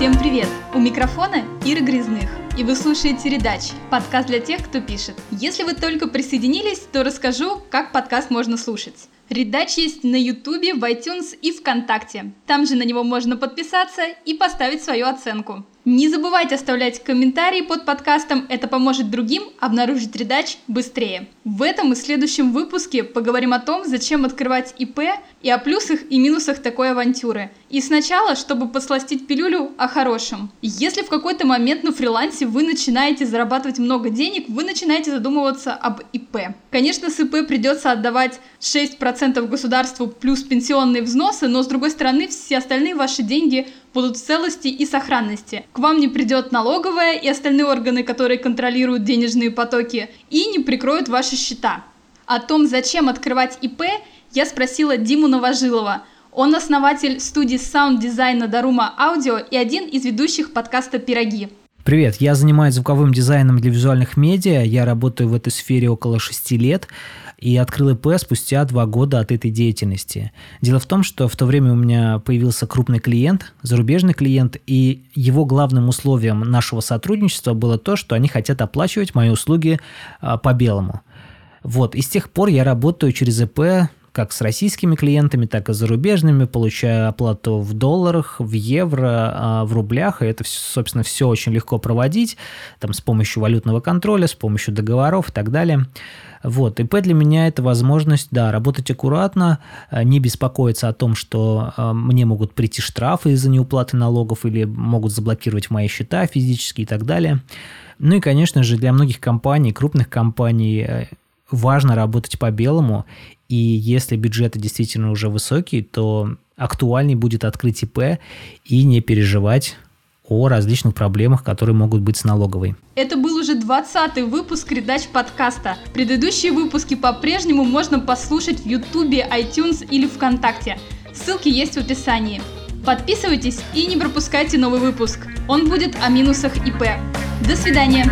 Всем привет! У микрофона Ира Грязных, и вы слушаете «Редач» – подкаст для тех, кто пишет. Если вы только присоединились, то расскажу, как подкаст можно слушать. Редач есть на Ютубе, в iTunes и ВКонтакте. Там же на него можно подписаться и поставить свою оценку. Не забывайте оставлять комментарии под подкастом, это поможет другим обнаружить редач быстрее. В этом и следующем выпуске поговорим о том, зачем открывать ИП и о плюсах и минусах такой авантюры. И сначала, чтобы посластить пилюлю о хорошем. Если в какой-то момент на фрилансе вы начинаете зарабатывать много денег, вы начинаете задумываться об ИП. Конечно, с ИП придется отдавать 6% государству плюс пенсионные взносы, но с другой стороны все остальные ваши деньги будут в целости и сохранности. К вам не придет налоговая и остальные органы, которые контролируют денежные потоки, и не прикроют ваши счета. О том, зачем открывать ИП, я спросила Диму Новожилова. Он основатель студии саунд-дизайна Дарума Аудио и один из ведущих подкаста «Пироги». Привет, я занимаюсь звуковым дизайном для визуальных медиа, я работаю в этой сфере около шести лет и открыл ИП спустя два года от этой деятельности. Дело в том, что в то время у меня появился крупный клиент, зарубежный клиент, и его главным условием нашего сотрудничества было то, что они хотят оплачивать мои услуги а, по белому. Вот, и с тех пор я работаю через ИП как с российскими клиентами, так и с зарубежными, получаю оплату в долларах, в евро, а, в рублях, и это, собственно, все очень легко проводить, там, с помощью валютного контроля, с помощью договоров и так далее. Вот, ИП для меня это возможность, да, работать аккуратно, а, не беспокоиться о том, что а, мне могут прийти штрафы из-за неуплаты налогов или могут заблокировать мои счета физически и так далее. Ну и, конечно же, для многих компаний, крупных компаний, э, важно работать по белому, и если бюджеты действительно уже высокие, то актуальней будет открыть ИП и не переживать о различных проблемах, которые могут быть с налоговой. Это был уже 20-й выпуск «Редач» подкаста. Предыдущие выпуски по-прежнему можно послушать в Ютубе, iTunes или ВКонтакте. Ссылки есть в описании. Подписывайтесь и не пропускайте новый выпуск. Он будет о минусах ИП. До свидания.